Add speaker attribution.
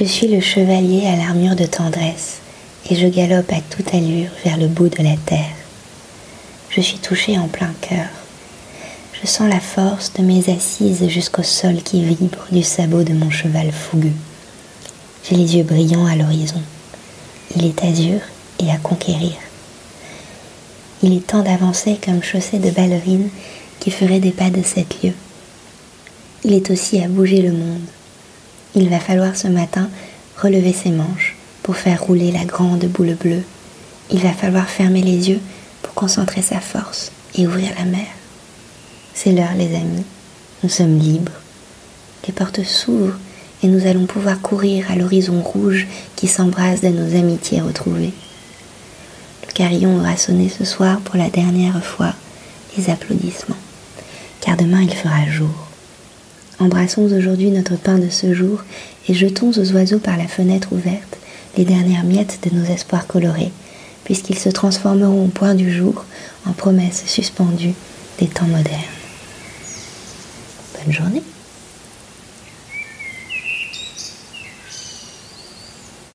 Speaker 1: Je suis le chevalier à l'armure de tendresse, et je galope à toute allure vers le bout de la terre. Je suis touché en plein cœur. Je sens la force de mes assises jusqu'au sol qui vibre du sabot de mon cheval fougueux. J'ai les yeux brillants à l'horizon. Il est azur et à conquérir. Il est temps d'avancer comme chaussée de ballerines qui ferait des pas de sept lieues. Il est aussi à bouger le monde. Il va falloir ce matin relever ses manches pour faire rouler la grande boule bleue. Il va falloir fermer les yeux pour concentrer sa force et ouvrir la mer. C'est l'heure, les amis. Nous sommes libres. Les portes s'ouvrent et nous allons pouvoir courir à l'horizon rouge qui s'embrasse de nos amitiés retrouvées. Le carillon aura sonné ce soir pour la dernière fois les applaudissements, car demain il fera jour. Embrassons aujourd'hui notre pain de ce jour et jetons aux oiseaux par la fenêtre ouverte les dernières miettes de nos espoirs colorés, puisqu'ils se transformeront au point du jour en promesses suspendues des temps modernes. Bonne journée